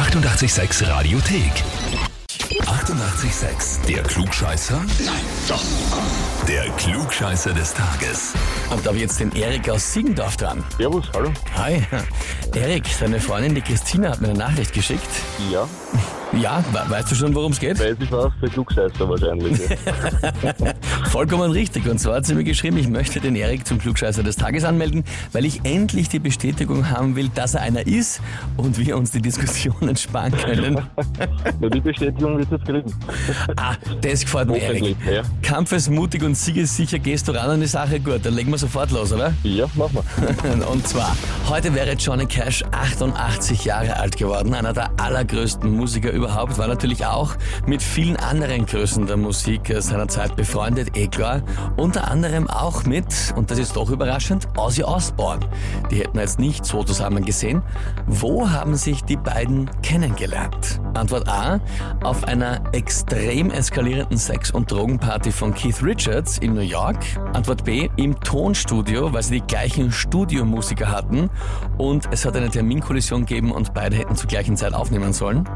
886 Radiothek. 88,6. Der Klugscheißer? Nein, doch. Der Klugscheißer des Tages. Und da habe ich jetzt den Erik aus Siegendorf dran. Servus, hallo. Hi. Erik, deine Freundin, die Christina, hat mir eine Nachricht geschickt. Ja, Ja, we weißt du schon, worum es geht? weiß ich was, der Klugscheißer wahrscheinlich. ja. Vollkommen richtig. Und zwar hat sie mir geschrieben, ich möchte den Erik zum Klugscheißer des Tages anmelden, weil ich endlich die Bestätigung haben will, dass er einer ist und wir uns die Diskussionen sparen können. Nur die Bestätigung wird jetzt kriegen. Ah, das gefällt mir, Erik. Ja. Kampfesmutig und siegessicher gehst du ran an die Sache. Gut, dann legen wir sofort los, oder? Ja, mach mal. Und zwar, heute wäre Johnny Cash 88 Jahre alt geworden. Einer der allergrößten Musiker überhaupt. War natürlich auch mit vielen anderen Größen der Musik seiner Zeit befreundet, eh. Unter anderem auch mit, und das ist doch überraschend, Ozzy Osbourne. Die hätten wir jetzt nicht so zusammen gesehen. Wo haben sich die beiden kennengelernt? Antwort A, auf einer extrem eskalierenden Sex- und Drogenparty von Keith Richards in New York. Antwort B, im Tonstudio, weil sie die gleichen Studiomusiker hatten und es hat eine Terminkollision gegeben und beide hätten zur gleichen Zeit aufnehmen sollen.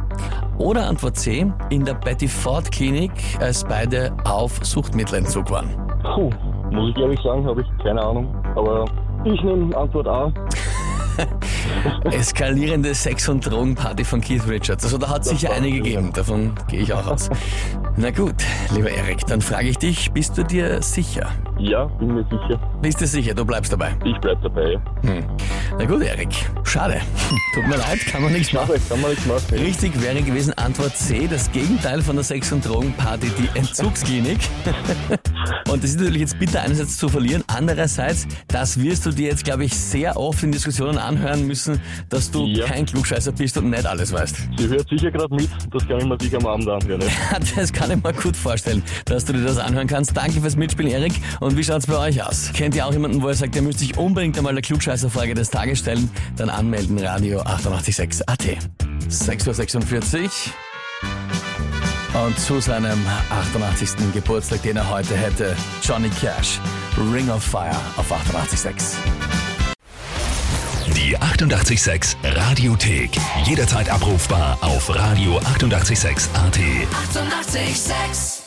Oder Antwort C, in der Betty Ford Klinik, als beide auf Suchtmittelentzug waren. Puh, muss ich ehrlich sagen, habe ich keine Ahnung. Aber ich nehme Antwort A. Eskalierende Sex- und Drogenparty von Keith Richards. Also da hat es sicher eine gegeben, davon gehe ich auch aus. Na gut, lieber Erik, dann frage ich dich, bist du dir sicher? Ja, bin mir sicher. Bist du sicher, du bleibst dabei? Ich bleib dabei. Ja. Hm. Na gut, Erik, schade. Tut mir leid, kann man nichts machen. Kann man nichts machen. Richtig wäre gewesen Antwort C, das Gegenteil von der Sex- und Drogenparty, die Entzugsklinik. und das ist natürlich jetzt bitter einerseits zu verlieren, andererseits, das wirst du dir jetzt, glaube ich, sehr oft in Diskussionen anhören müssen, dass du Ja. kein Klugscheißer bist und nicht alles weißt. Sie hört sicher gerade mit. Das kann ich mir sicher am Abend anhören. Ja. Das kann ich mir gut vorstellen, dass du dir das anhören kannst. Danke fürs Mitspielen, Erik. Und wie schaut's bei euch aus? Kennt ihr auch jemanden, wo ihr sagt, ihr müsst sich unbedingt einmal der Klugscheißer-Frage des Tages stellen? Dann anmelden, Radio 886 AT. 6.46 Uhr. Und zu seinem 88. Geburtstag, den er heute hätte, Johnny Cash, Ring of Fire auf 88.6. Die 88,6 Radiothek. Jederzeit abrufbar auf radio886.at. 88,6. Eighty-eight, sex.